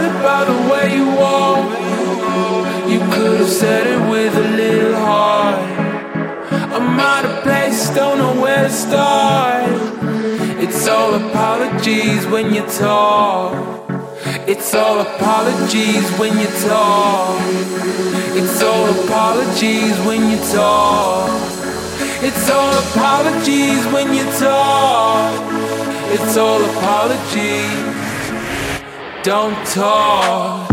it by the way you walk. You could have said it with a little heart. I'm out of place, don't know where to start. It's all apologies when you talk. It's all apologies when you talk. It's all apologies when you talk. It's all apologies when you talk. It's all apologies. Don't talk.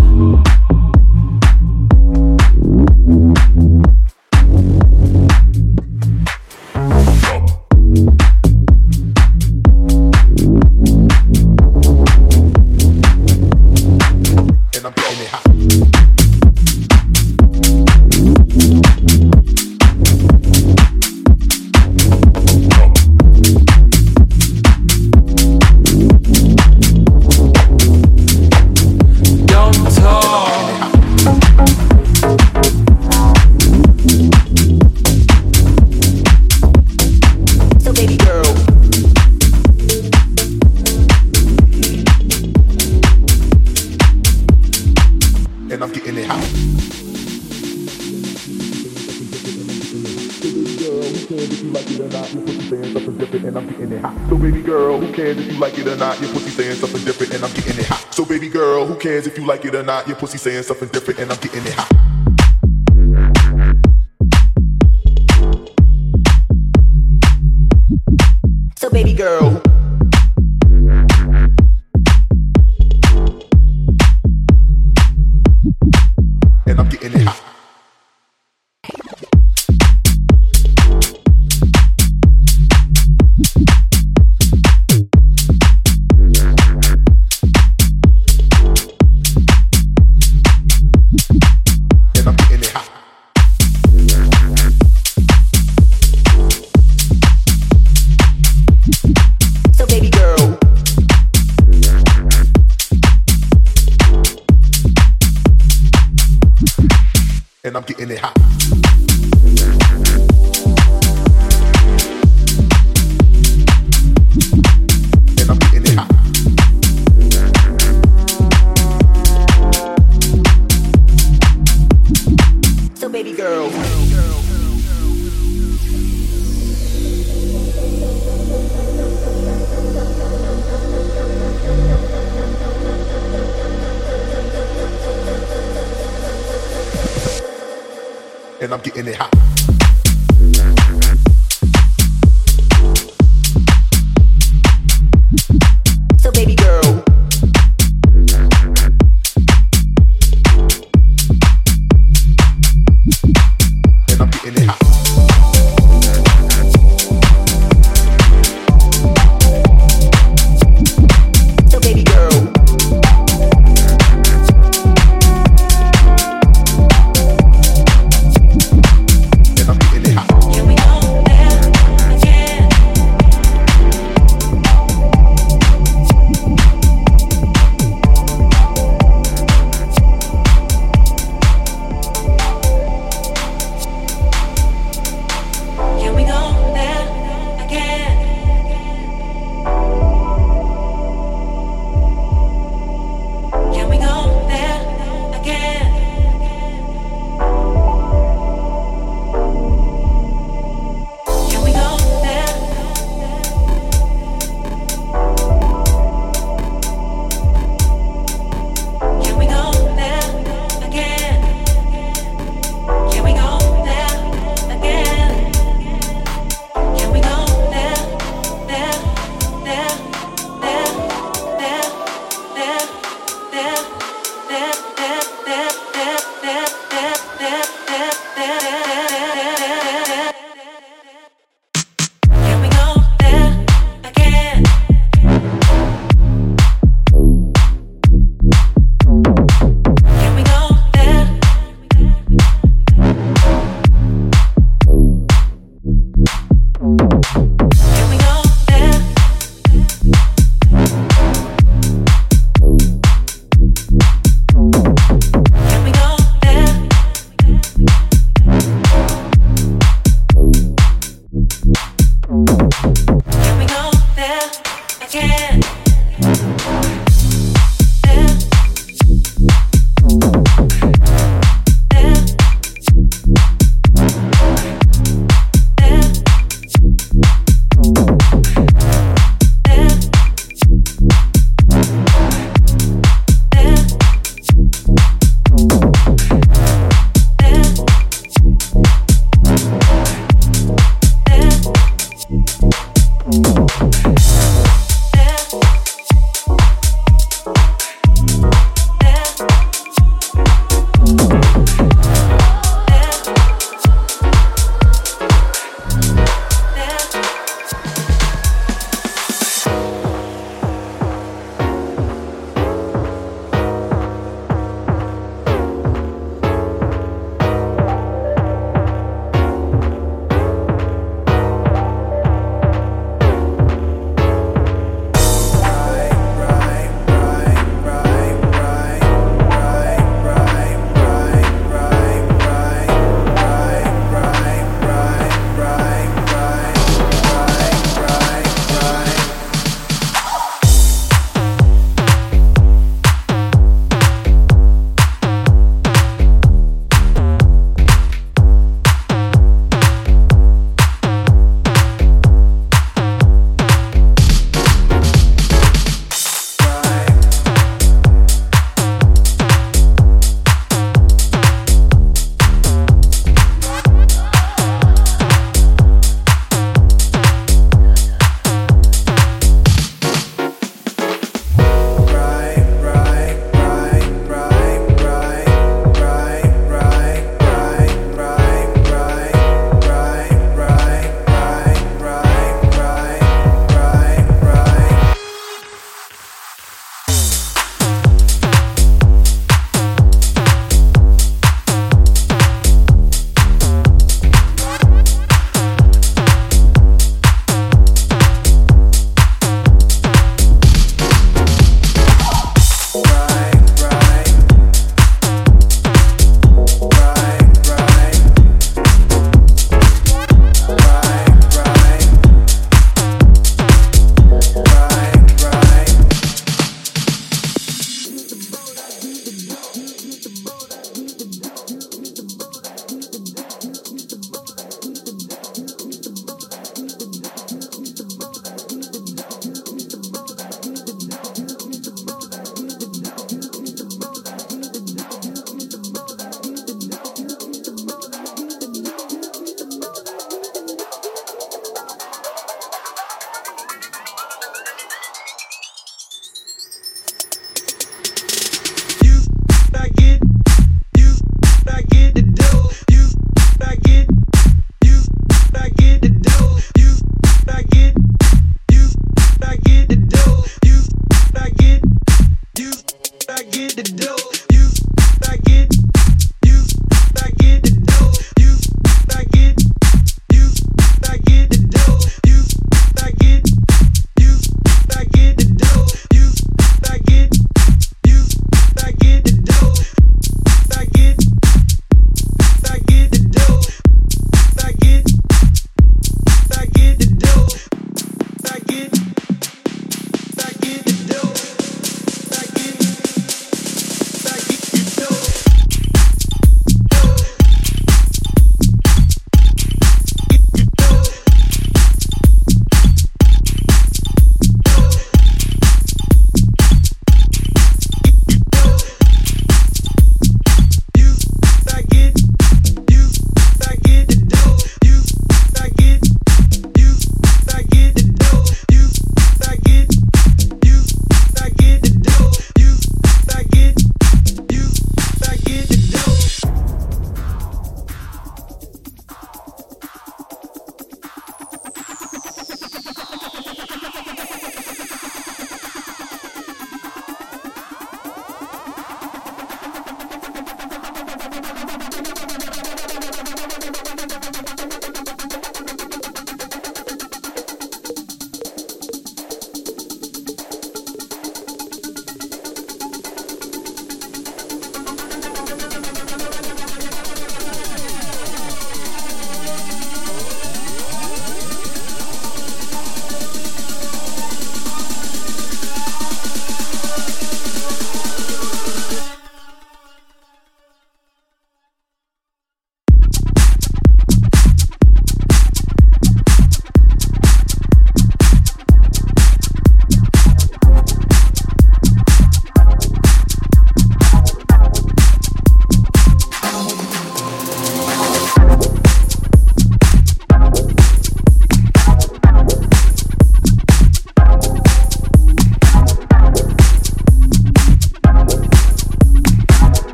Cares if you like it or not? Your pussy saying something different and I'm getting it hot. baby girl. And I'm getting it hot.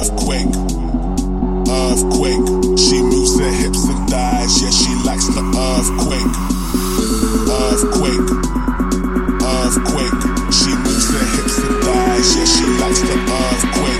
earthquake. Earthquake. She moves her hips and thighs. Yeah, she likes the earthquake. Earthquake. Earthquake. She moves her hips and thighs. Yeah, she likes the earthquake.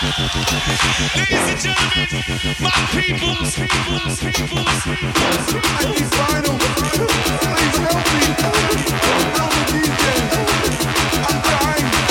Please help me. I'm dying.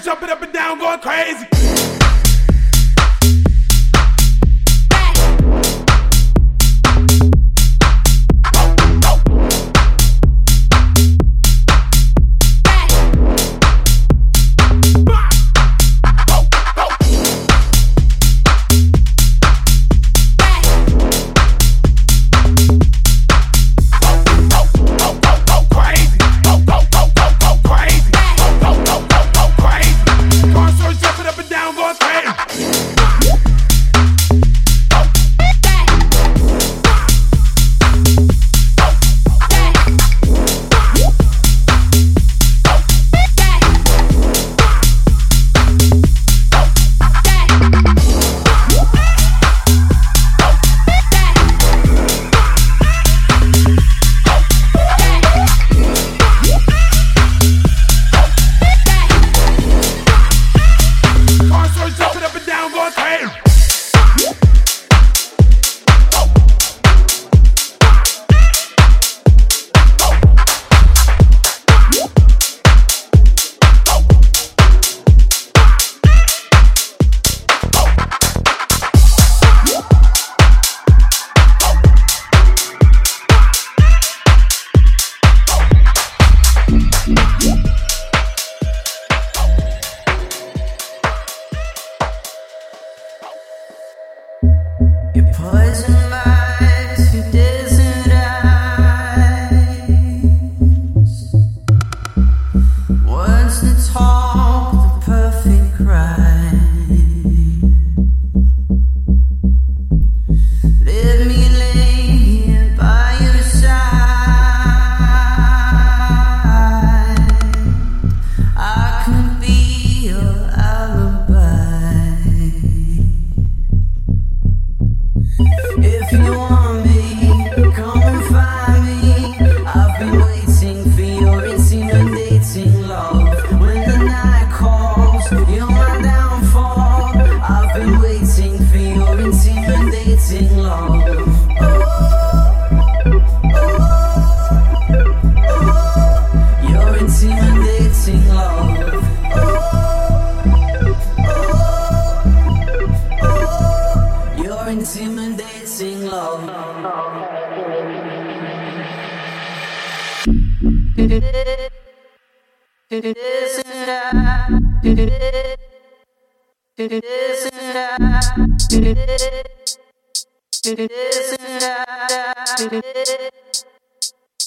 jumping up and down, going crazy.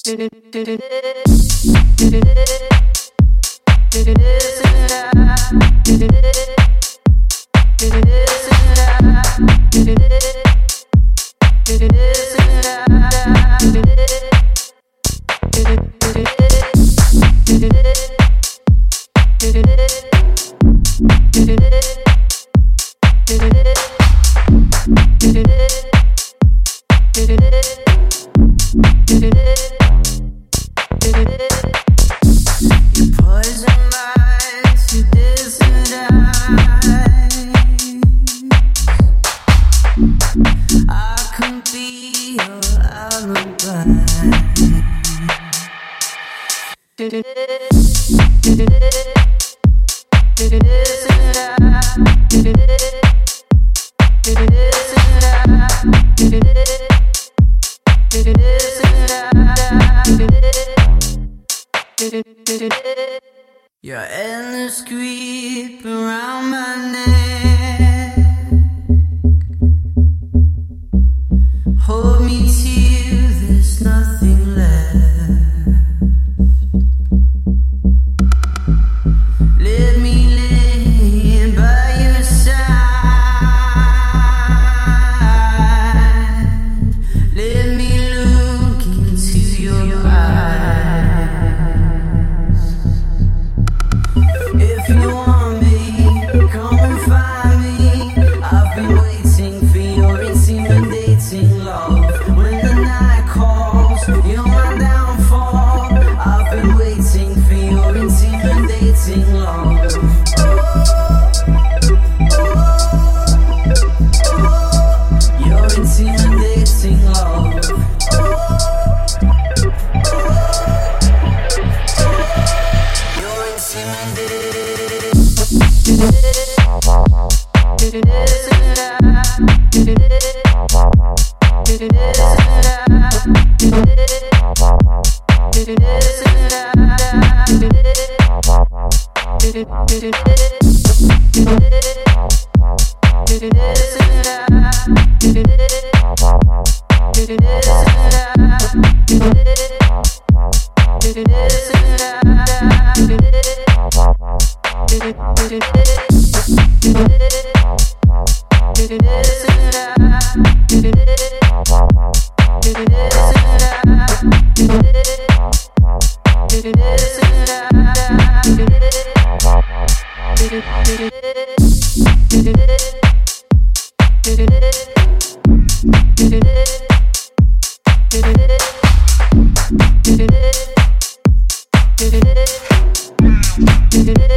did it Your endless creep around my neck. Did it?